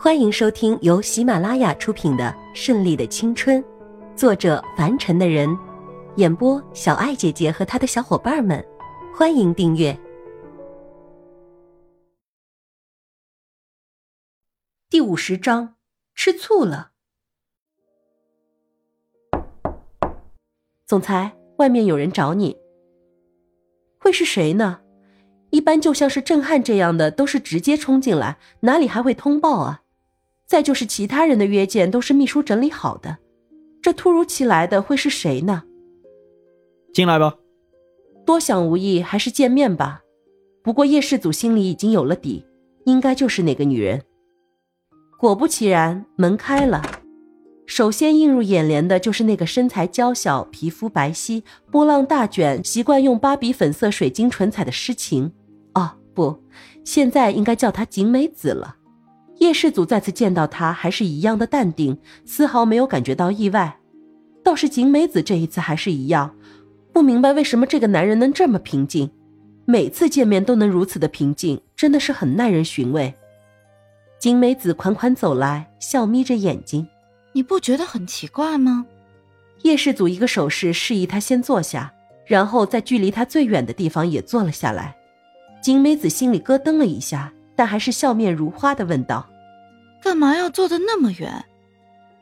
欢迎收听由喜马拉雅出品的《顺利的青春》，作者凡尘的人，演播小爱姐姐和她的小伙伴们。欢迎订阅第五十章。吃醋了，总裁，外面有人找你。会是谁呢？一般就像是郑汉这样的，都是直接冲进来，哪里还会通报啊？再就是其他人的约见都是秘书整理好的，这突如其来的会是谁呢？进来吧。多想无益，还是见面吧。不过叶世祖心里已经有了底，应该就是那个女人。果不其然，门开了，首先映入眼帘的就是那个身材娇小、皮肤白皙、波浪大卷、习惯用芭比粉色水晶唇彩的诗情。哦，不，现在应该叫她景美子了。叶世祖再次见到他，还是一样的淡定，丝毫没有感觉到意外。倒是景美子这一次还是一样，不明白为什么这个男人能这么平静，每次见面都能如此的平静，真的是很耐人寻味。景美子款款走来，笑眯着眼睛：“你不觉得很奇怪吗？”叶氏祖一个手势示意他先坐下，然后在距离他最远的地方也坐了下来。景美子心里咯噔了一下。但还是笑面如花的问道：“干嘛要坐的那么远？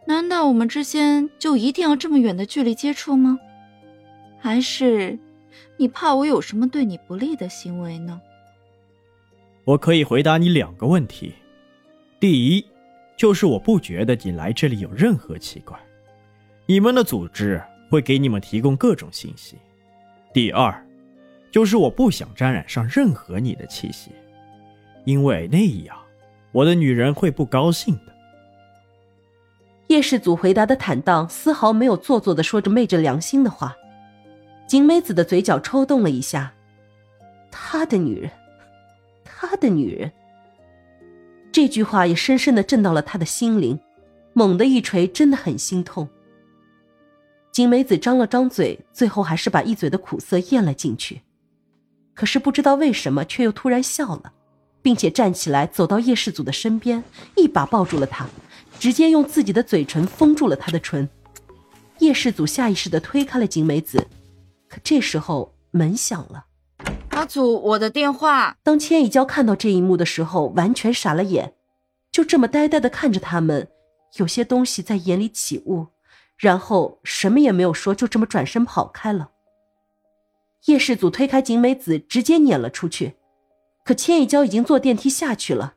难道我们之间就一定要这么远的距离接触吗？还是你怕我有什么对你不利的行为呢？”我可以回答你两个问题。第一，就是我不觉得你来这里有任何奇怪，你们的组织会给你们提供各种信息。第二，就是我不想沾染上任何你的气息。因为那样，我的女人会不高兴的。叶世祖回答的坦荡，丝毫没有做作的说着昧着良心的话。景美子的嘴角抽动了一下，他的女人，他的女人。这句话也深深的震到了他的心灵，猛地一锤，真的很心痛。景美子张了张嘴，最后还是把一嘴的苦涩咽了进去，可是不知道为什么，却又突然笑了。并且站起来，走到叶世祖的身边，一把抱住了他，直接用自己的嘴唇封住了他的唇。叶世祖下意识地推开了景美子，可这时候门响了。阿祖，我的电话。当千一娇看到这一幕的时候，完全傻了眼，就这么呆呆的看着他们，有些东西在眼里起雾，然后什么也没有说，就这么转身跑开了。叶世祖推开景美子，直接撵了出去。可千一娇已经坐电梯下去了，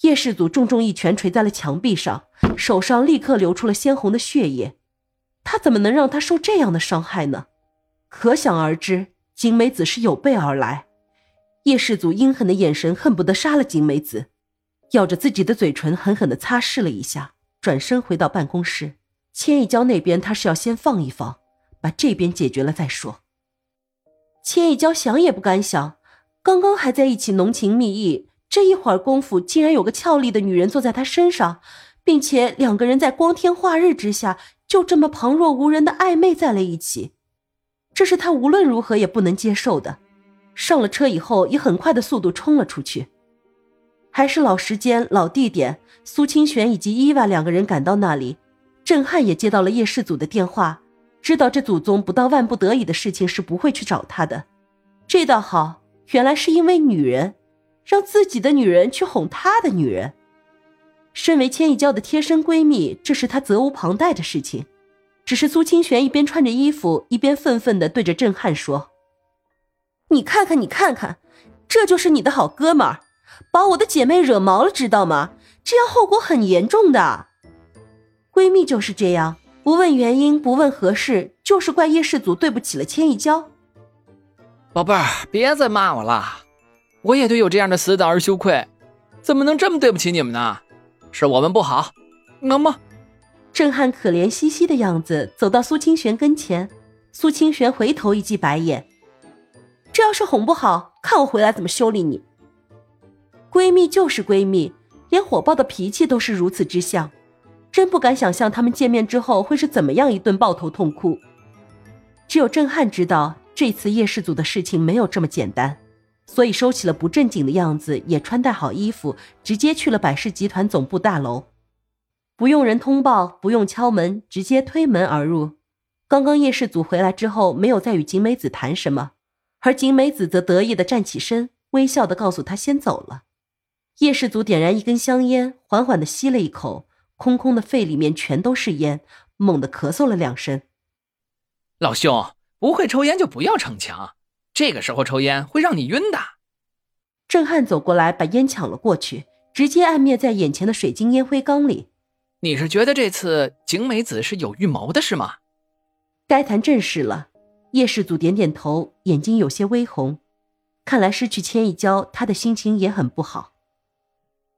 叶世祖重重一拳捶在了墙壁上，手上立刻流出了鲜红的血液。他怎么能让他受这样的伤害呢？可想而知，景美子是有备而来。叶世祖阴狠的眼神恨不得杀了景美子，咬着自己的嘴唇狠狠地擦拭了一下，转身回到办公室。千一娇那边他是要先放一放，把这边解决了再说。千一娇想也不敢想。刚刚还在一起浓情蜜意，这一会儿功夫竟然有个俏丽的女人坐在他身上，并且两个人在光天化日之下就这么旁若无人的暧昧在了一起，这是他无论如何也不能接受的。上了车以后，以很快的速度冲了出去。还是老时间、老地点，苏清玄以及伊娃两个人赶到那里，郑汉也接到了叶氏祖的电话，知道这祖宗不到万不得已的事情是不会去找他的，这倒好。原来是因为女人，让自己的女人去哄他的女人。身为千亿娇的贴身闺蜜，这是她责无旁贷的事情。只是苏清玄一边穿着衣服，一边愤愤的对着郑汉说：“你看看，你看看，这就是你的好哥们儿，把我的姐妹惹毛了，知道吗？这样后果很严重的。闺蜜就是这样，不问原因，不问何事，就是怪叶氏族对不起了千亿娇。”宝贝儿，别再骂我了，我也对有这样的死党而羞愧，怎么能这么对不起你们呢？是我们不好，能吗？郑汉可怜兮兮的样子走到苏清玄跟前，苏清玄回头一记白眼，这要是哄不好，看我回来怎么修理你。闺蜜就是闺蜜，连火爆的脾气都是如此之像，真不敢想象他们见面之后会是怎么样一顿抱头痛哭。只有郑汉知道。这次叶氏组的事情没有这么简单，所以收起了不正经的样子，也穿戴好衣服，直接去了百事集团总部大楼。不用人通报，不用敲门，直接推门而入。刚刚叶氏组回来之后，没有再与景美子谈什么，而景美子则得意的站起身，微笑的告诉他先走了。叶氏组点燃一根香烟，缓缓的吸了一口，空空的肺里面全都是烟，猛地咳嗽了两声。老兄，不会抽烟就不要逞强，这个时候抽烟会让你晕的。郑汉走过来，把烟抢了过去，直接按灭在眼前的水晶烟灰缸里。你是觉得这次景美子是有预谋的，是吗？该谈正事了。叶氏祖点点头，眼睛有些微红，看来失去千一娇，他的心情也很不好。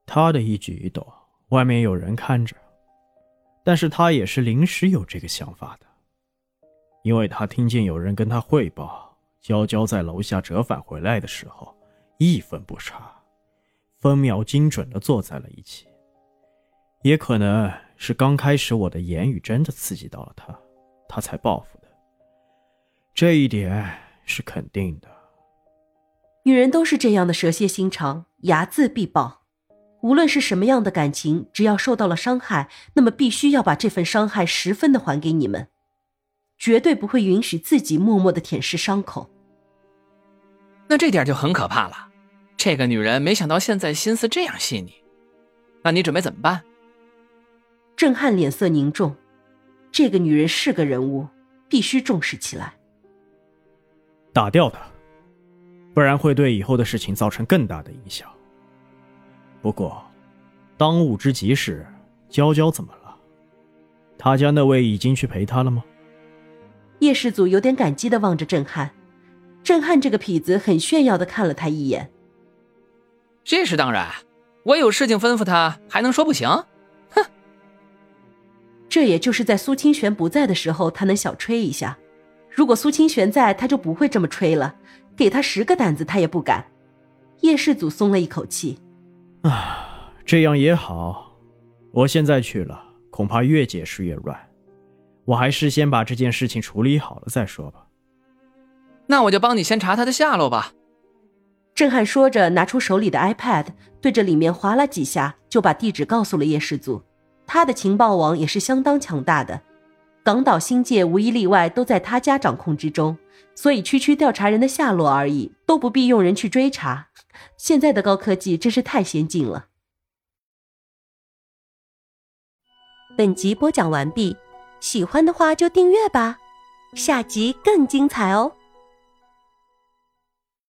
他的一举一动，外面有人看着，但是他也是临时有这个想法的，因为他听见有人跟他汇报，娇娇在楼下折返回来的时候，一分不差，分秒精准的坐在了一起。也可能是刚开始我的言语真的刺激到了他，他才报复的。这一点是肯定的。女人都是这样的蛇蝎心肠，睚眦必报。无论是什么样的感情，只要受到了伤害，那么必须要把这份伤害十分的还给你们，绝对不会允许自己默默的舔舐伤口。那这点就很可怕了。这个女人没想到现在心思这样细腻，那你准备怎么办？郑汉脸色凝重，这个女人是个人物，必须重视起来。打掉她，不然会对以后的事情造成更大的影响。不过，当务之急是娇娇怎么了？他家那位已经去陪她了吗？叶世祖有点感激的望着郑汉，郑汉这个痞子很炫耀的看了他一眼。这是当然，我有事情吩咐他，还能说不行？哼这也就是在苏清玄不在的时候，他能小吹一下。如果苏清玄在，他就不会这么吹了。给他十个胆子，他也不敢。叶世祖松了一口气，啊，这样也好。我现在去了，恐怕越解释越乱。我还是先把这件事情处理好了再说吧。那我就帮你先查他的下落吧。郑汉说着，拿出手里的 iPad，对着里面划了几下，就把地址告诉了叶氏族。他的情报网也是相当强大的，港岛新界无一例外都在他家掌控之中，所以区区调查人的下落而已，都不必用人去追查。现在的高科技真是太先进了。本集播讲完毕，喜欢的话就订阅吧，下集更精彩哦。